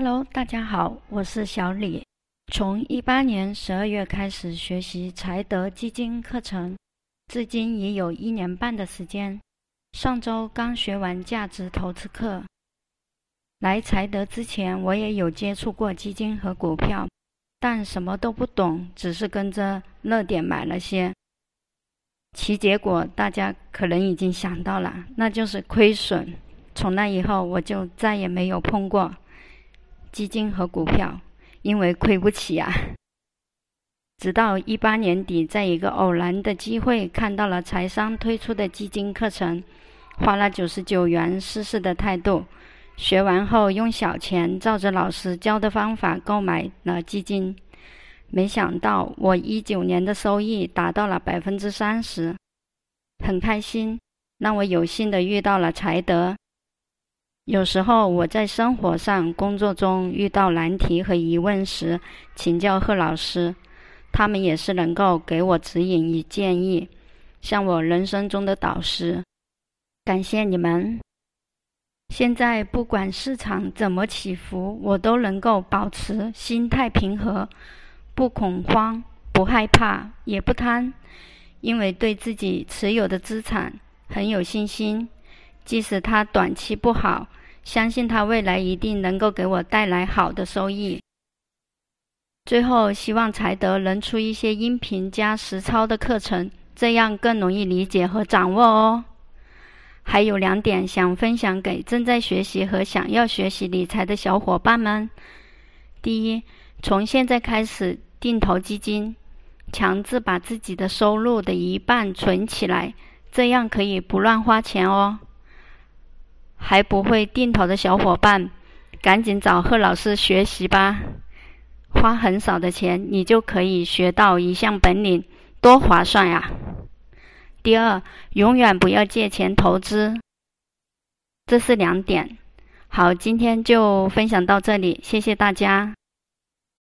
Hello，大家好，我是小李。从一八年十二月开始学习财德基金课程，至今已有一年半的时间。上周刚学完价值投资课。来财德之前，我也有接触过基金和股票，但什么都不懂，只是跟着热点买了些。其结果大家可能已经想到了，那就是亏损。从那以后，我就再也没有碰过。基金和股票，因为亏不起啊。直到一八年底，在一个偶然的机会看到了财商推出的基金课程，花了九十九元试试的态度。学完后，用小钱照着老师教的方法购买了基金。没想到，我一九年的收益达到了百分之三十，很开心，让我有幸的遇到了财德。有时候我在生活上、工作中遇到难题和疑问时，请教贺老师，他们也是能够给我指引与建议，像我人生中的导师。感谢你们！现在不管市场怎么起伏，我都能够保持心态平和，不恐慌、不害怕、也不贪，因为对自己持有的资产很有信心，即使它短期不好。相信他未来一定能够给我带来好的收益。最后，希望财德能出一些音频加实操的课程，这样更容易理解和掌握哦。还有两点想分享给正在学习和想要学习理财的小伙伴们：第一，从现在开始定投基金，强制把自己的收入的一半存起来，这样可以不乱花钱哦。还不会定投的小伙伴，赶紧找贺老师学习吧！花很少的钱，你就可以学到一项本领，多划算呀！第二，永远不要借钱投资。这是两点。好，今天就分享到这里，谢谢大家。